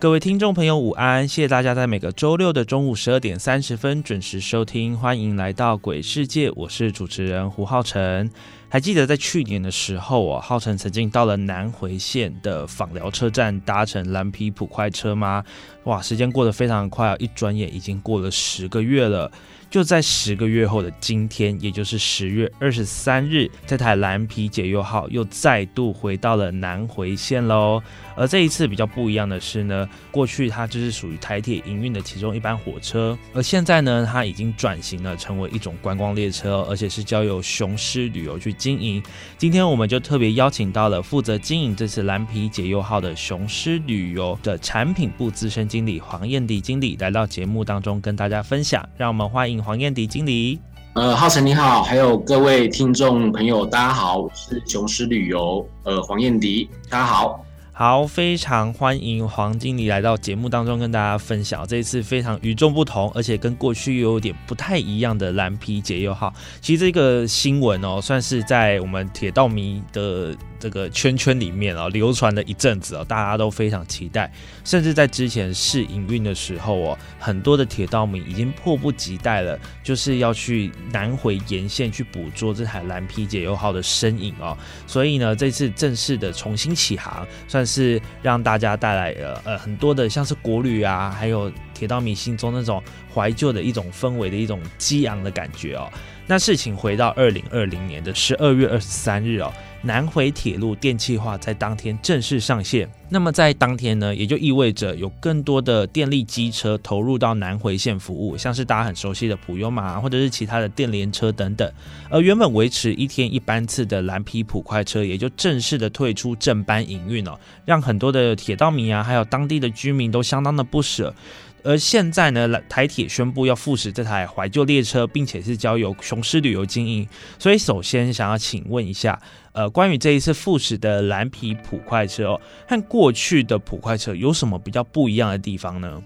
各位听众朋友，午安！谢谢大家在每个周六的中午十二点三十分准时收听，欢迎来到鬼世界，我是主持人胡浩辰。还记得在去年的时候我，浩辰曾经到了南回县的访寮车站搭乘蓝皮普快车吗？哇，时间过得非常快啊，一转眼已经过了十个月了。就在十个月后的今天，也就是十月二十三日，这台蓝皮解忧号又再度回到了南回线喽。而这一次比较不一样的是呢，过去它就是属于台铁营运的其中一班火车，而现在呢，它已经转型了，成为一种观光列车，而且是交由雄狮旅游去经营。今天我们就特别邀请到了负责经营这次蓝皮解忧号的雄狮旅游的产品部资深经理黄燕迪经理来到节目当中跟大家分享。让我们欢迎。黄燕迪经理，呃，浩辰你好，还有各位听众朋友，大家好，我是雄狮旅游，呃，黄燕迪，大家好，好，非常欢迎黄经理来到节目当中跟大家分享这一次非常与众不同，而且跟过去又有点不太一样的蓝皮解忧号。其实这个新闻哦，算是在我们铁道迷的。这个圈圈里面啊，流传了一阵子哦，大家都非常期待，甚至在之前试营运的时候哦，很多的铁道迷已经迫不及待了，就是要去南回沿线去捕捉这台蓝皮解忧号的身影哦。所以呢，这次正式的重新起航，算是让大家带来了呃很多的像是国旅啊，还有铁道迷心中那种怀旧的一种氛围的一种激昂的感觉哦。那事情回到二零二零年的十二月二十三日哦。南回铁路电气化在当天正式上线，那么在当天呢，也就意味着有更多的电力机车投入到南回线服务，像是大家很熟悉的普悠玛或者是其他的电联车等等。而原本维持一天一班次的蓝皮普快车，也就正式的退出正班营运了，让很多的铁道迷啊，还有当地的居民都相当的不舍。而现在呢，台铁宣布要复驶这台怀旧列车，并且是交由雄狮旅游经营。所以，首先想要请问一下，呃，关于这一次复驶的蓝皮普快车哦，和过去的普快车有什么比较不一样的地方呢？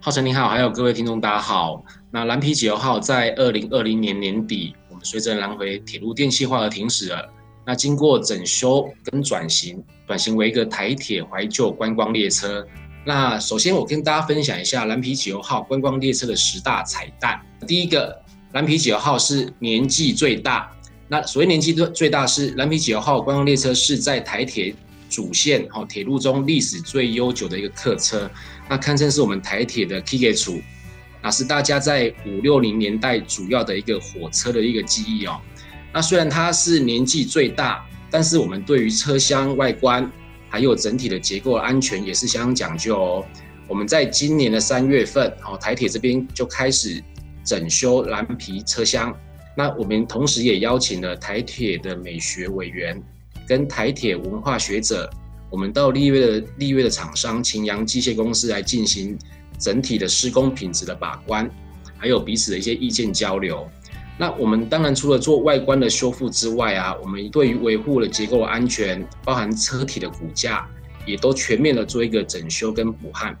浩辰你好，还有各位听众大家好。那蓝皮九号在二零二零年年底，我们随着南回铁路电气化而停驶了。那经过整修跟转型，转型为一个台铁怀旧观光列车。那首先，我跟大家分享一下蓝皮九号观光列车的十大彩蛋。第一个，蓝皮九号是年纪最大。那所谓年纪最最大，是蓝皮九号观光列车是在台铁主线哈铁路中历史最悠久的一个客车，那堪称是我们台铁的 K K 处，那是大家在五六零年代主要的一个火车的一个记忆哦。那虽然它是年纪最大，但是我们对于车厢外观。还有整体的结构安全也是相当讲究哦。我们在今年的三月份，哦，台铁这边就开始整修蓝皮车厢。那我们同时也邀请了台铁的美学委员跟台铁文化学者，我们到立约的立约的厂商秦阳机械公司来进行整体的施工品质的把关，还有彼此的一些意见交流。那我们当然除了做外观的修复之外啊，我们对于维护了结构安全，包含车体的骨架，也都全面的做一个整修跟补焊。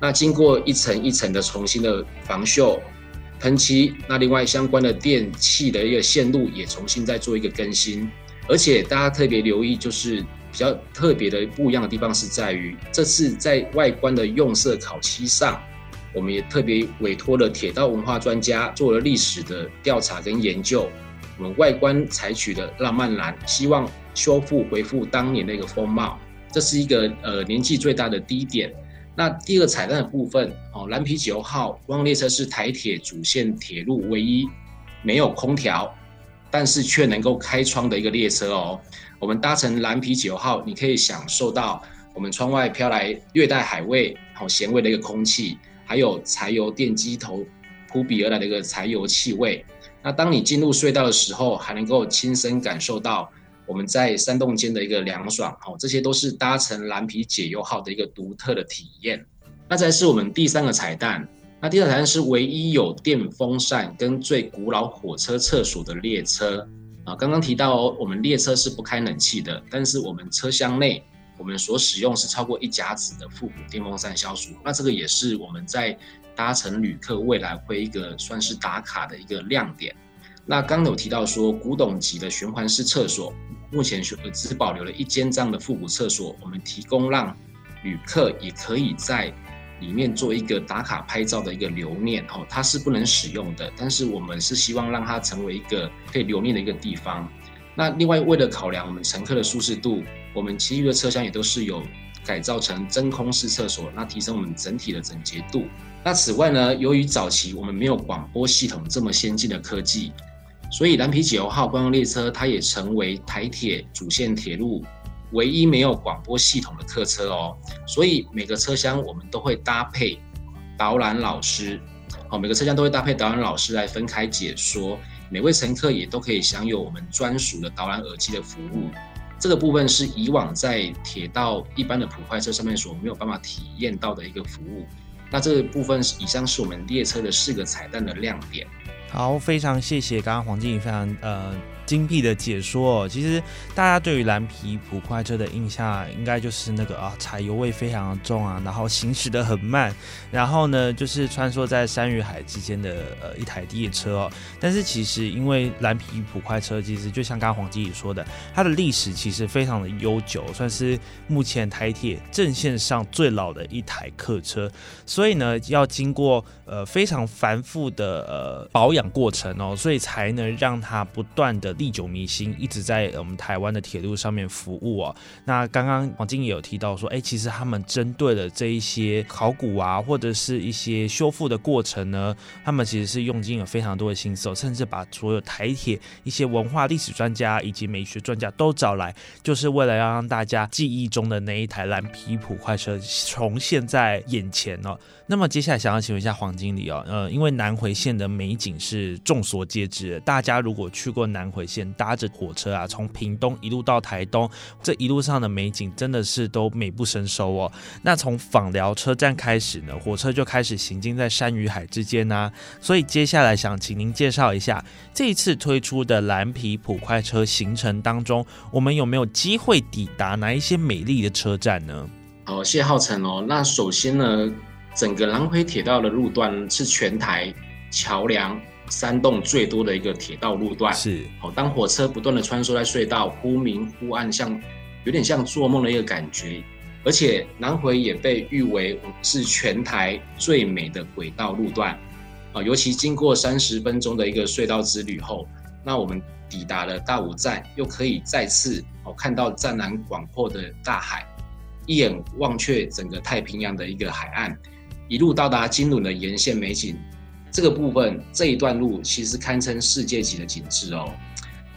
那经过一层一层的重新的防锈、喷漆，那另外相关的电器的一个线路也重新再做一个更新。而且大家特别留意，就是比较特别的不一样的地方是在于，这次在外观的用色烤漆上。我们也特别委托了铁道文化专家做了历史的调查跟研究。我们外观采取的浪漫蓝，希望修复恢复当年的一个风貌。这是一个呃年纪最大的第一点。那第二个彩蛋的部分哦，蓝皮九号观光列车是台铁主线铁路唯一没有空调，但是却能够开窗的一个列车哦。我们搭乘蓝皮九号，你可以享受到我们窗外飘来略带海味、好咸味的一个空气。还有柴油电机头扑鼻而来的一个柴油气味。那当你进入隧道的时候，还能够亲身感受到我们在山洞间的一个凉爽。哦，这些都是搭乘蓝皮解忧号的一个独特的体验。那再是我们第三个彩蛋，那第二彩蛋是唯一有电风扇跟最古老火车厕所的列车啊。刚刚提到哦，我们列车是不开冷气的，但是我们车厢内我们所使用是超过一甲子的复古电风扇消暑。那这个也是我们在搭乘旅客未来会一个算是打卡的一个亮点。那刚有提到说古董级的循环式厕所，目前只保留了一间这样的复古厕所，我们提供让旅客也可以在。里面做一个打卡拍照的一个留念哦，它是不能使用的，但是我们是希望让它成为一个可以留念的一个地方。那另外为了考量我们乘客的舒适度，我们其余的车厢也都是有改造成真空式厕所，那提升我们整体的整洁度。那此外呢，由于早期我们没有广播系统这么先进的科技，所以蓝皮九号观光列车它也成为台铁主线铁路。唯一没有广播系统的客车哦，所以每个车厢我们都会搭配导览老师，好，每个车厢都会搭配导览老师来分开解说，每位乘客也都可以享有我们专属的导览耳机的服务。这个部分是以往在铁道一般的普快车上面所没有办法体验到的一个服务。那这个部分以上是我们列车的四个彩蛋的亮点。好，非常谢谢刚刚黄经理非常呃。精辟的解说，哦其实大家对于蓝皮普快车的印象，应该就是那个啊，柴油味非常的重啊，然后行驶的很慢，然后呢，就是穿梭在山与海之间的呃一台列车哦。但是其实因为蓝皮普快车，其实就像刚刚黄经理说的，它的历史其实非常的悠久，算是目前台铁正线上最老的一台客车，所以呢，要经过呃非常繁复的呃保养过程哦，所以才能让它不断的。历久弥新，一直在我们台湾的铁路上面服务哦。那刚刚黄经也有提到说，哎，其实他们针对的这一些考古啊，或者是一些修复的过程呢，他们其实是用尽了非常多的心思，甚至把所有台铁一些文化历史专家以及美学专家都找来，就是为了要让大家记忆中的那一台蓝皮普快车重现在眼前哦。那么接下来想要请问一下黄经理哦，呃，因为南回线的美景是众所皆知，大家如果去过南回。先搭着火车啊，从屏东一路到台东，这一路上的美景真的是都美不胜收哦。那从访寮车站开始呢，火车就开始行进在山与海之间呢。所以接下来想请您介绍一下这一次推出的蓝皮普快车行程当中，我们有没有机会抵达哪一些美丽的车站呢？好，谢浩成哦。那首先呢，整个南回铁道的路段是全台桥梁。山洞最多的一个铁道路段是哦，当火车不断的穿梭在隧道，忽明忽暗，像有点像做梦的一个感觉。而且南回也被誉为是全台最美的轨道路段啊，尤其经过三十分钟的一个隧道之旅后，那我们抵达了大武站，又可以再次哦看到湛蓝广阔的大海，一眼望却整个太平洋的一个海岸，一路到达金轮的沿线美景。这个部分这一段路其实堪称世界级的景致哦。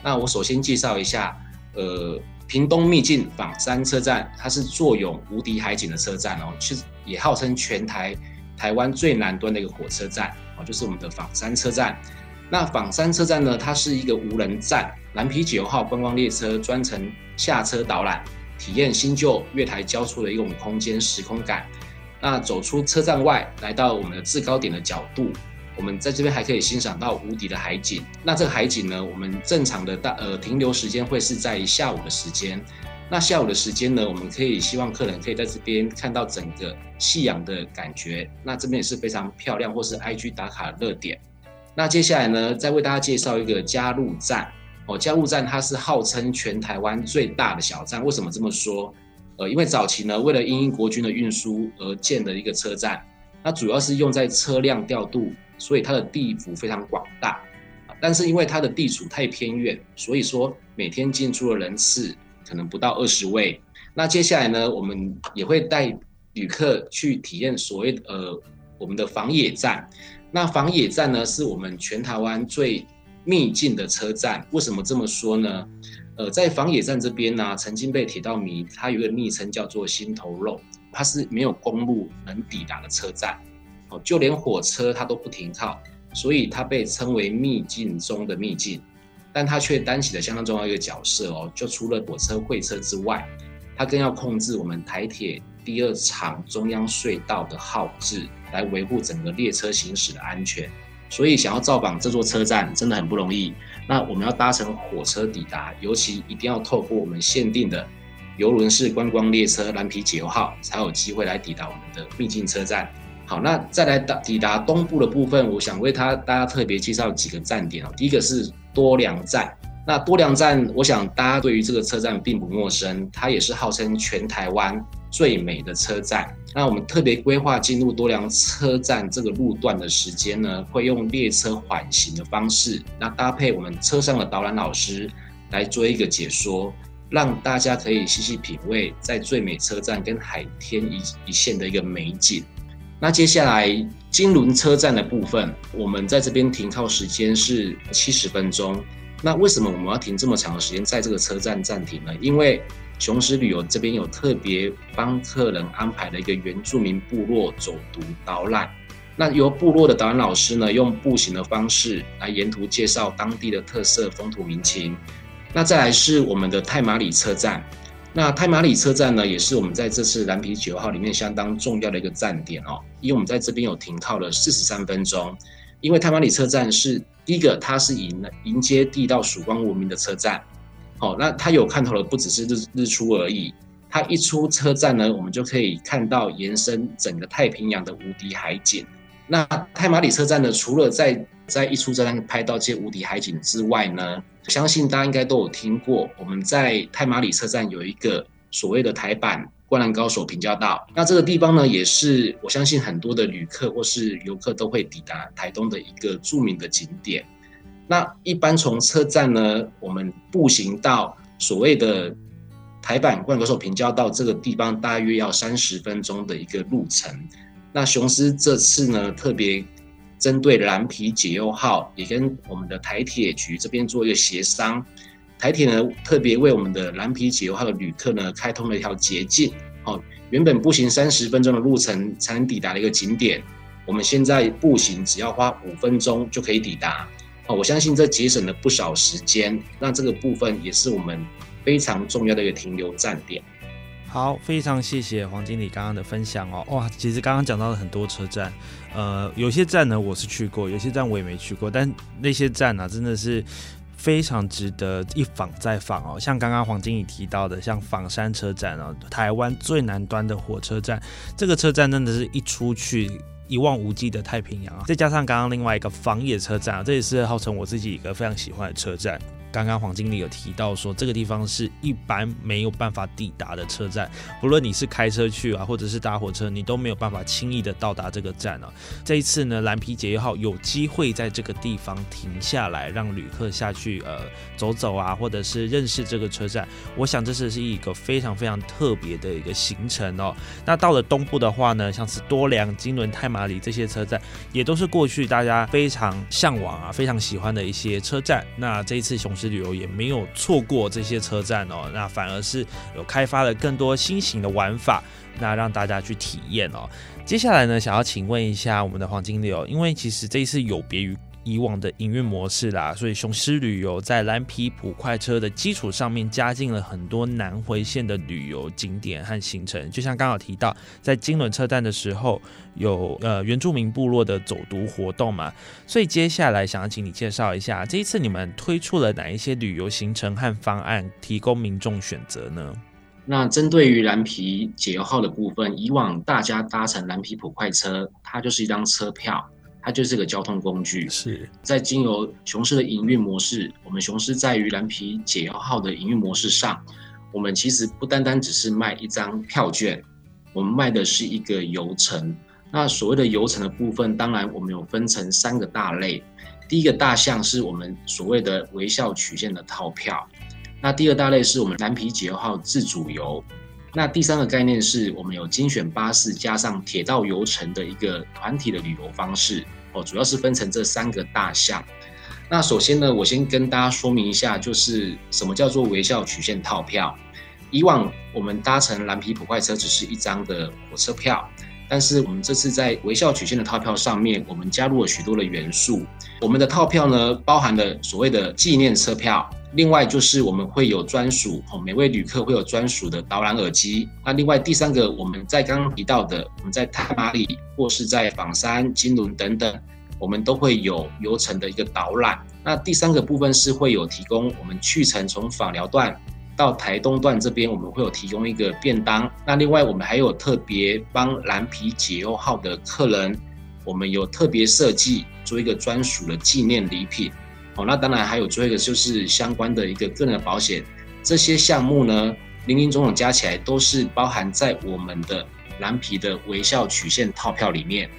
那我首先介绍一下，呃，屏东秘境仿山车站，它是坐拥无敌海景的车站哦，其实也号称全台台湾最南端的一个火车站哦，就是我们的仿山车站。那仿山车站呢，它是一个无人站，蓝皮九号观光列车专程下车导览，体验新旧月台交错的一种空间时空感。那走出车站外，来到我们的制高点的角度。我们在这边还可以欣赏到无敌的海景。那这个海景呢，我们正常的大呃停留时间会是在下午的时间。那下午的时间呢，我们可以希望客人可以在这边看到整个夕阳的感觉。那这边也是非常漂亮，或是 IG 打卡热点。那接下来呢，再为大家介绍一个加入站哦。加入站它是号称全台湾最大的小站。为什么这么说？呃，因为早期呢，为了因应国军的运输而建的一个车站，它主要是用在车辆调度。所以它的地幅非常广大，但是因为它的地处太偏远，所以说每天进出的人次可能不到二十位。那接下来呢，我们也会带旅客去体验所谓呃我们的防野站。那防野站呢，是我们全台湾最秘境的车站。为什么这么说呢？呃，在防野站这边呢，曾经被铁道迷它有个昵称叫做“心头肉”，它是没有公路能抵达的车站。哦，就连火车它都不停靠，所以它被称为秘境中的秘境，但它却担起了相当重要一个角色哦。就除了火车会车之外，它更要控制我们台铁第二场中央隧道的号志。来维护整个列车行驶的安全。所以想要造访这座车站真的很不容易。那我们要搭乘火车抵达，尤其一定要透过我们限定的游轮式观光列车蓝皮解忧号，才有机会来抵达我们的秘境车站。好，那再来达抵达东部的部分，我想为他大家特别介绍几个站点哦。第一个是多良站，那多良站，我想大家对于这个车站并不陌生，它也是号称全台湾最美的车站。那我们特别规划进入多良车站这个路段的时间呢，会用列车缓行的方式，那搭配我们车上的导览老师来做一个解说，让大家可以细细品味在最美车站跟海天一一线的一个美景。那接下来金轮车站的部分，我们在这边停靠时间是七十分钟。那为什么我们要停这么长的时间在这个车站暂停呢？因为雄狮旅游这边有特别帮客人安排了一个原住民部落走读导览，那由部落的导览老师呢，用步行的方式来沿途介绍当地的特色风土民情。那再来是我们的太马里车站，那太马里车站呢，也是我们在这次蓝皮九号里面相当重要的一个站点哦，因为我们在这边有停靠了四十三分钟，因为太马里车站是第一个，它是迎迎接地道曙光文明的车站。好，那它有看头的不只是日日出而已，它一出车站呢，我们就可以看到延伸整个太平洋的无敌海景。那太马里车站呢，除了在在一出车站拍到这些无敌海景之外呢，相信大家应该都有听过，我们在太马里车站有一个所谓的台版灌篮高手平交道。那这个地方呢，也是我相信很多的旅客或是游客都会抵达台东的一个著名的景点。那一般从车站呢，我们步行到所谓的台版灌歌手平交道这个地方，大约要三十分钟的一个路程。那雄狮这次呢，特别针对蓝皮解忧号，也跟我们的台铁局这边做一个协商。台铁呢，特别为我们的蓝皮解忧号的旅客呢，开通了一条捷径。哦，原本步行三十分钟的路程才能抵达的一个景点，我们现在步行只要花五分钟就可以抵达。哦，我相信这节省了不少时间，那这个部分也是我们非常重要的一个停留站点。好，非常谢谢黄经理刚刚的分享哦。哇，其实刚刚讲到了很多车站，呃，有些站呢我是去过，有些站我也没去过，但那些站呢真的是非常值得一访再访哦。像刚刚黄经理提到的，像仿山车站啊，台湾最南端的火车站，这个车站真的是一出去。一望无际的太平洋啊，再加上刚刚另外一个防野车站啊，这也是号称我自己一个非常喜欢的车站。刚刚黄经理有提到说，这个地方是一般没有办法抵达的车站，不论你是开车去啊，或者是搭火车，你都没有办法轻易的到达这个站啊。这一次呢，蓝皮解忧号有机会在这个地方停下来，让旅客下去呃走走啊，或者是认识这个车站。我想这是是一个非常非常特别的一个行程哦。那到了东部的话呢，像是多良、金轮、太马里这些车站，也都是过去大家非常向往啊、非常喜欢的一些车站。那这一次熊。旅游也没有错过这些车站哦，那反而是有开发了更多新型的玩法，那让大家去体验哦。接下来呢，想要请问一下我们的黄金流，因为其实这一次有别于。以往的营运模式啦，所以雄狮旅游在蓝皮普快车的基础上面加进了很多南回线的旅游景点和行程。就像刚好提到，在金轮车站的时候有呃原住民部落的走读活动嘛，所以接下来想要请你介绍一下，这一次你们推出了哪一些旅游行程和方案，提供民众选择呢？那针对于蓝皮解忧号的部分，以往大家搭乘蓝皮普快车，它就是一张车票。它就是个交通工具，是在经由雄狮的营运模式。我们雄狮在于蓝皮解药号的营运模式上，我们其实不单单只是卖一张票券，我们卖的是一个游程。那所谓的游程的部分，当然我们有分成三个大类。第一个大项是我们所谓的微笑曲线的套票，那第二大类是我们蓝皮解药号自主游。那第三个概念是我们有精选巴士加上铁道游程的一个团体的旅游方式哦，主要是分成这三个大项。那首先呢，我先跟大家说明一下，就是什么叫做微笑曲线套票。以往我们搭乘蓝皮普快车只是一张的火车票，但是我们这次在微笑曲线的套票上面，我们加入了许多的元素。我们的套票呢，包含了所谓的纪念车票，另外就是我们会有专属哦，每位旅客会有专属的导览耳机。那另外第三个，我们在刚刚提到的，我们在太马里或是在仿山、金轮等等，我们都会有游程的一个导览。那第三个部分是会有提供我们去程从访寮段到台东段这边，我们会有提供一个便当。那另外我们还有特别帮蓝皮解忧号的客人，我们有特别设计做一个专属的纪念礼品。那当然还有最后一个就是相关的一个个人的保险。这些项目呢，零零总总加起来都是包含在我们的蓝皮的微笑曲线套票里面。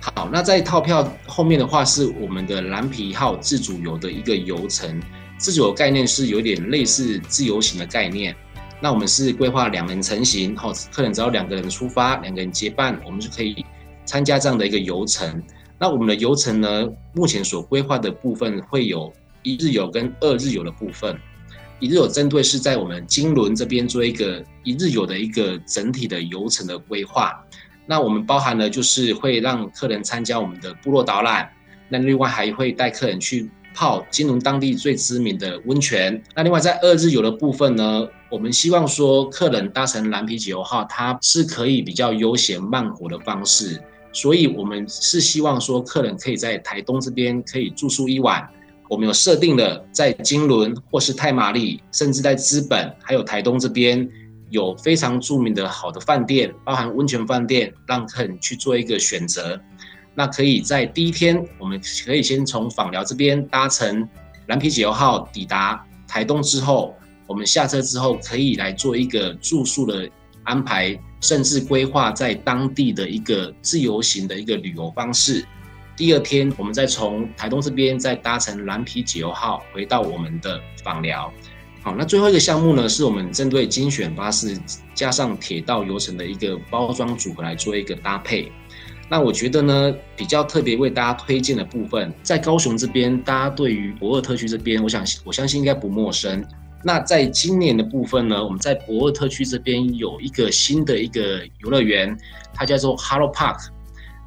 好，那在套票后面的话，是我们的蓝皮号自主游的一个游程。自主游概念是有点类似自由行的概念。那我们是规划两人成行，好，客人只要两个人出发，两个人结伴，我们就可以参加这样的一个游程。那我们的游程呢，目前所规划的部分会有一日游跟二日游的部分。一日游针对是在我们金轮这边做一个一日游的一个整体的游程的规划。那我们包含了就是会让客人参加我们的部落导览，那另外还会带客人去泡金龙当地最知名的温泉。那另外在二日游的部分呢，我们希望说客人搭乘蓝皮九号，它是可以比较悠闲慢活的方式，所以我们是希望说客人可以在台东这边可以住宿一晚。我们有设定了在金轮或是太马里，甚至在资本还有台东这边。有非常著名的好的饭店，包含温泉饭店，让客人去做一个选择。那可以在第一天，我们可以先从访寮这边搭乘蓝皮解忧号抵达台东之后，我们下车之后可以来做一个住宿的安排，甚至规划在当地的一个自由行的一个旅游方式。第二天，我们再从台东这边再搭乘蓝皮九号回到我们的访寮。好，那最后一个项目呢，是我们针对精选巴士加上铁道游程的一个包装组合来做一个搭配。那我觉得呢，比较特别为大家推荐的部分，在高雄这边，大家对于博尔特区这边，我想我相信应该不陌生。那在今年的部分呢，我们在博尔特区这边有一个新的一个游乐园，它叫做 Hello Park。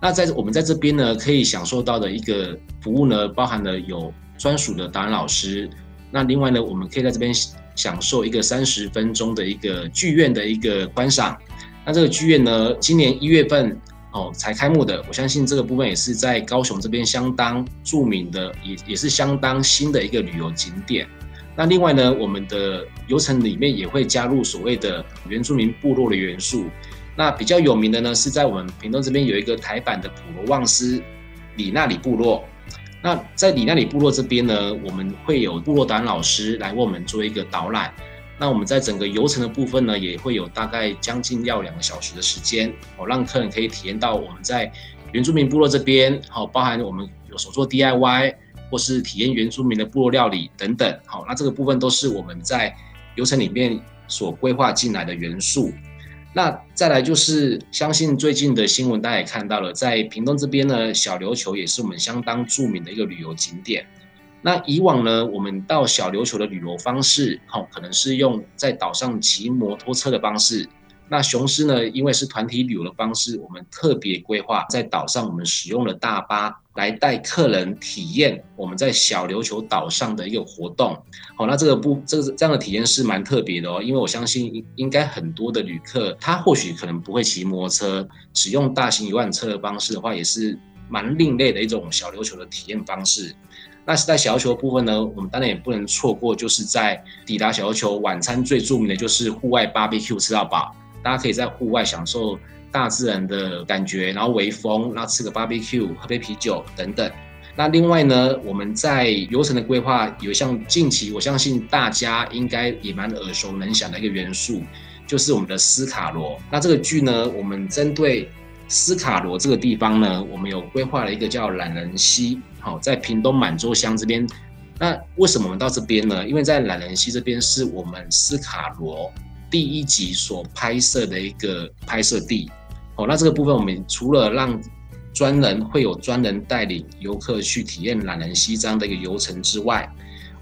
那在我们在这边呢，可以享受到的一个服务呢，包含了有专属的导览老师。那另外呢，我们可以在这边享受一个三十分钟的一个剧院的一个观赏。那这个剧院呢，今年一月份哦才开幕的，我相信这个部分也是在高雄这边相当著名的，也也是相当新的一个旅游景点。那另外呢，我们的游程里面也会加入所谓的原住民部落的元素。那比较有名的呢，是在我们屏东这边有一个台版的普罗旺斯里纳里部落。那在里那里部落这边呢，我们会有部落导览老师来为我们做一个导览。那我们在整个游程的部分呢，也会有大概将近要两个小时的时间，哦，让客人可以体验到我们在原住民部落这边，好，包含我们有手做 DIY 或是体验原住民的部落料理等等，好，那这个部分都是我们在流程里面所规划进来的元素。那再来就是，相信最近的新闻大家也看到了，在屏东这边呢，小琉球也是我们相当著名的一个旅游景点。那以往呢，我们到小琉球的旅游方式，好，可能是用在岛上骑摩托车的方式。那雄狮呢？因为是团体旅游的方式，我们特别规划在岛上，我们使用了大巴来带客人体验我们在小琉球岛上的一个活动。好，那这个不，这个这样的体验是蛮特别的哦。因为我相信应该很多的旅客，他或许可能不会骑摩托车，使用大型游览车的方式的话，也是蛮另类的一种小琉球的体验方式。那是在小琉球部分呢，我们当然也不能错过，就是在抵达小琉球晚餐最著名的就是户外 BBQ 吃到饱。大家可以在户外享受大自然的感觉，然后微风，然后吃个 barbecue，喝杯啤酒等等。那另外呢，我们在游程的规划有像近期，我相信大家应该也蛮耳熟能详的一个元素，就是我们的斯卡罗。那这个剧呢，我们针对斯卡罗这个地方呢，我们有规划了一个叫懒人溪，好，在屏东满洲乡这边。那为什么我们到这边呢？因为在懒人溪这边是我们斯卡罗。第一集所拍摄的一个拍摄地，哦，那这个部分我们除了让专人会有专人带领游客去体验懒人西藏的一个游程之外，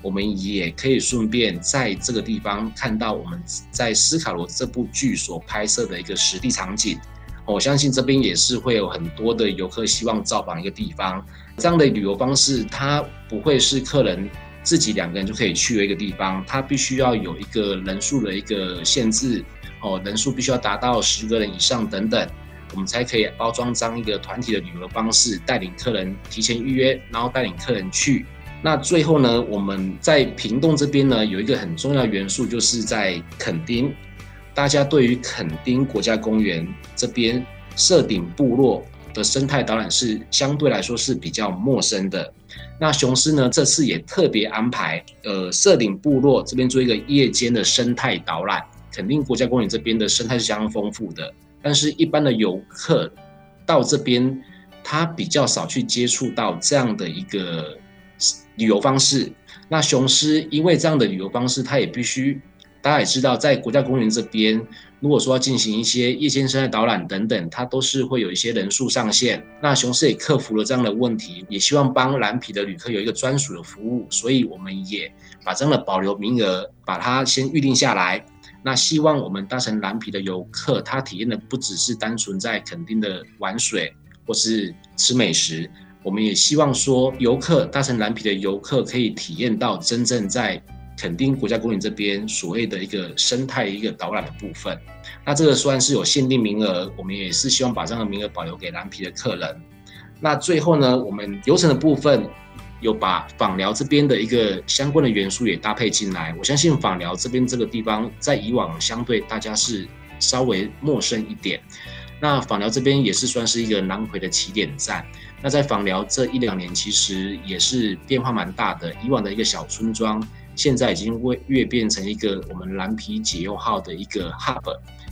我们也可以顺便在这个地方看到我们在斯卡罗这部剧所拍摄的一个实地场景。我相信这边也是会有很多的游客希望造访一个地方，这样的旅游方式它不会是客人自己两个人就可以去的一个地方，它必须要有一个人数的一个限制哦，人数必须要达到十个人以上等等，我们才可以包装这样一个团体的旅游方式，带领客人提前预约，然后带领客人去。那最后呢，我们在屏东这边呢，有一个很重要的元素，就是在垦丁。大家对于垦丁国家公园这边设顶部落的生态导览是相对来说是比较陌生的。那雄狮呢，这次也特别安排，呃，设顶部落这边做一个夜间的生态导览。肯定国家公园这边的生态是相当丰富的，但是一般的游客到这边，他比较少去接触到这样的一个。旅游方式，那雄狮因为这样的旅游方式，它也必须大家也知道，在国家公园这边，如果说要进行一些夜间生态导览等等，它都是会有一些人数上限。那雄狮也克服了这样的问题，也希望帮蓝皮的旅客有一个专属的服务，所以我们也把这样的保留名额，把它先预定下来。那希望我们搭乘蓝皮的游客，他体验的不只是单纯在垦丁的玩水或是吃美食。我们也希望说，游客搭乘蓝皮的游客可以体验到真正在垦丁国家公园这边所谓的一个生态一个导览的部分。那这个算是有限定名额，我们也是希望把这样的名额保留给蓝皮的客人。那最后呢，我们流程的部分有把访疗这边的一个相关的元素也搭配进来。我相信访疗这边这个地方在以往相对大家是稍微陌生一点。那访疗这边也是算是一个南回的起点站。那在访寮这一两年，其实也是变化蛮大的。以往的一个小村庄，现在已经为越变成一个我们蓝皮解忧号的一个 hub，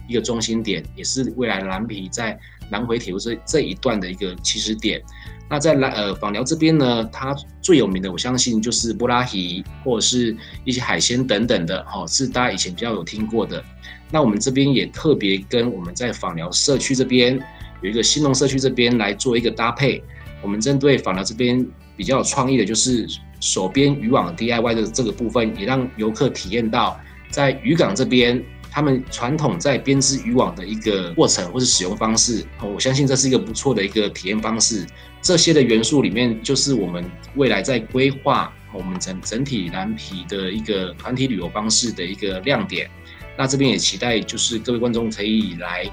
一个中心点，也是未来蓝皮在南回铁路这这一段的一个起始点。那在蓝呃访寮这边呢，它最有名的，我相信就是布拉鱼或者是一些海鲜等等的，哈，是大家以前比较有听过的。那我们这边也特别跟我们在访寮社区这边有一个新农社区这边来做一个搭配。我们针对访寮这边比较有创意的，就是手编渔网 DIY 的这个部分，也让游客体验到在渔港这边他们传统在编织渔网的一个过程或是使用方式。我相信这是一个不错的一个体验方式。这些的元素里面，就是我们未来在规划我们整整体蓝皮的一个团体旅游方式的一个亮点。那这边也期待就是各位观众可以来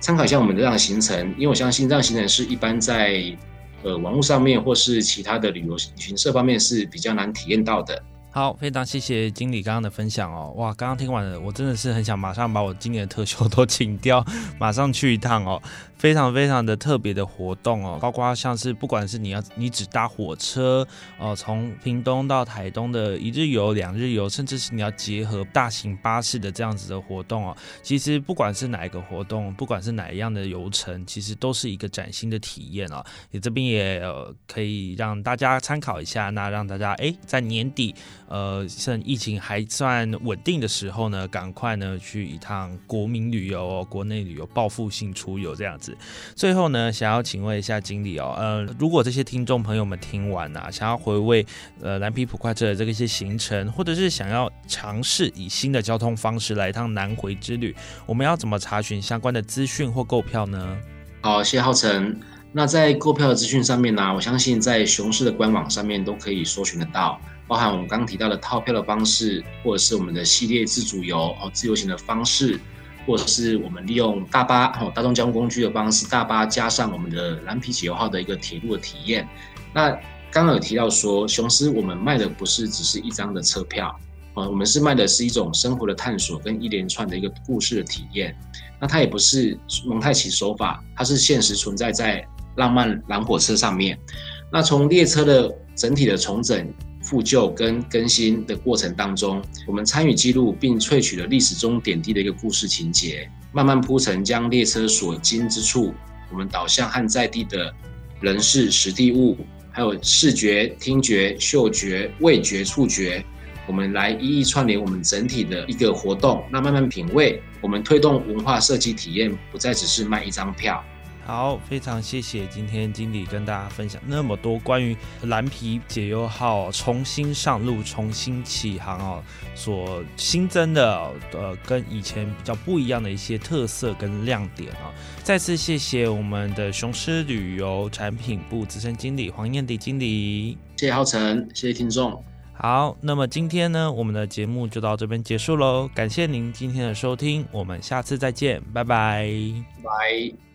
参考一下我们的这样的行程，因为我相信这样行程是一般在。呃，网络上面或是其他的旅游旅行社方面是比较难体验到的。好，非常谢谢经理刚刚的分享哦。哇，刚刚听完了，我真的是很想马上把我今年的特休都请掉，马上去一趟哦。非常非常的特别的活动哦，包括像是不管是你要你只搭火车哦，从屏东到台东的一日游、两日游，甚至是你要结合大型巴士的这样子的活动哦，其实不管是哪一个活动，不管是哪一样的游程，其实都是一个崭新的体验哦。也这边也可以让大家参考一下，那让大家哎在年底。呃，趁疫情还算稳定的时候呢，赶快呢去一趟国民旅游、哦国内旅游、报复性出游这样子。最后呢，想要请问一下经理哦，呃，如果这些听众朋友们听完啊，想要回味呃蓝皮普快车的这个一些行程，或者是想要尝试以新的交通方式来一趟南回之旅，我们要怎么查询相关的资讯或购票呢？好，谢浩辰。那在购票的资讯上面呢，我相信在雄狮的官网上面都可以搜寻得到。包含我们刚提到的套票的方式，或者是我们的系列自主游哦，自由行的方式，或者是我们利用大巴哦，大众交通工具的方式，大巴加上我们的蓝皮解忧号的一个铁路的体验。那刚刚有提到说，雄狮我们卖的不是只是一张的车票啊，我们是卖的是一种生活的探索跟一连串的一个故事的体验。那它也不是蒙太奇手法，它是现实存在在浪漫蓝火车上面。那从列车的整体的重整。复旧跟更新的过程当中，我们参与记录并萃取了历史中点滴的一个故事情节，慢慢铺陈，将列车所经之处，我们导向和在地的人事、实地物，还有视觉、听觉、嗅觉、味觉、触觉，我们来一一串联我们整体的一个活动，那慢慢品味，我们推动文化设计体验，不再只是卖一张票。好，非常谢谢今天经理跟大家分享那么多关于蓝皮解忧号重新上路、重新起航哦，所新增的呃跟以前比较不一样的一些特色跟亮点啊！再次谢谢我们的雄狮旅游产品部资深经理黄燕迪经理，谢谢浩辰，谢谢听众。好，那么今天呢，我们的节目就到这边结束喽。感谢您今天的收听，我们下次再见，拜拜。拜。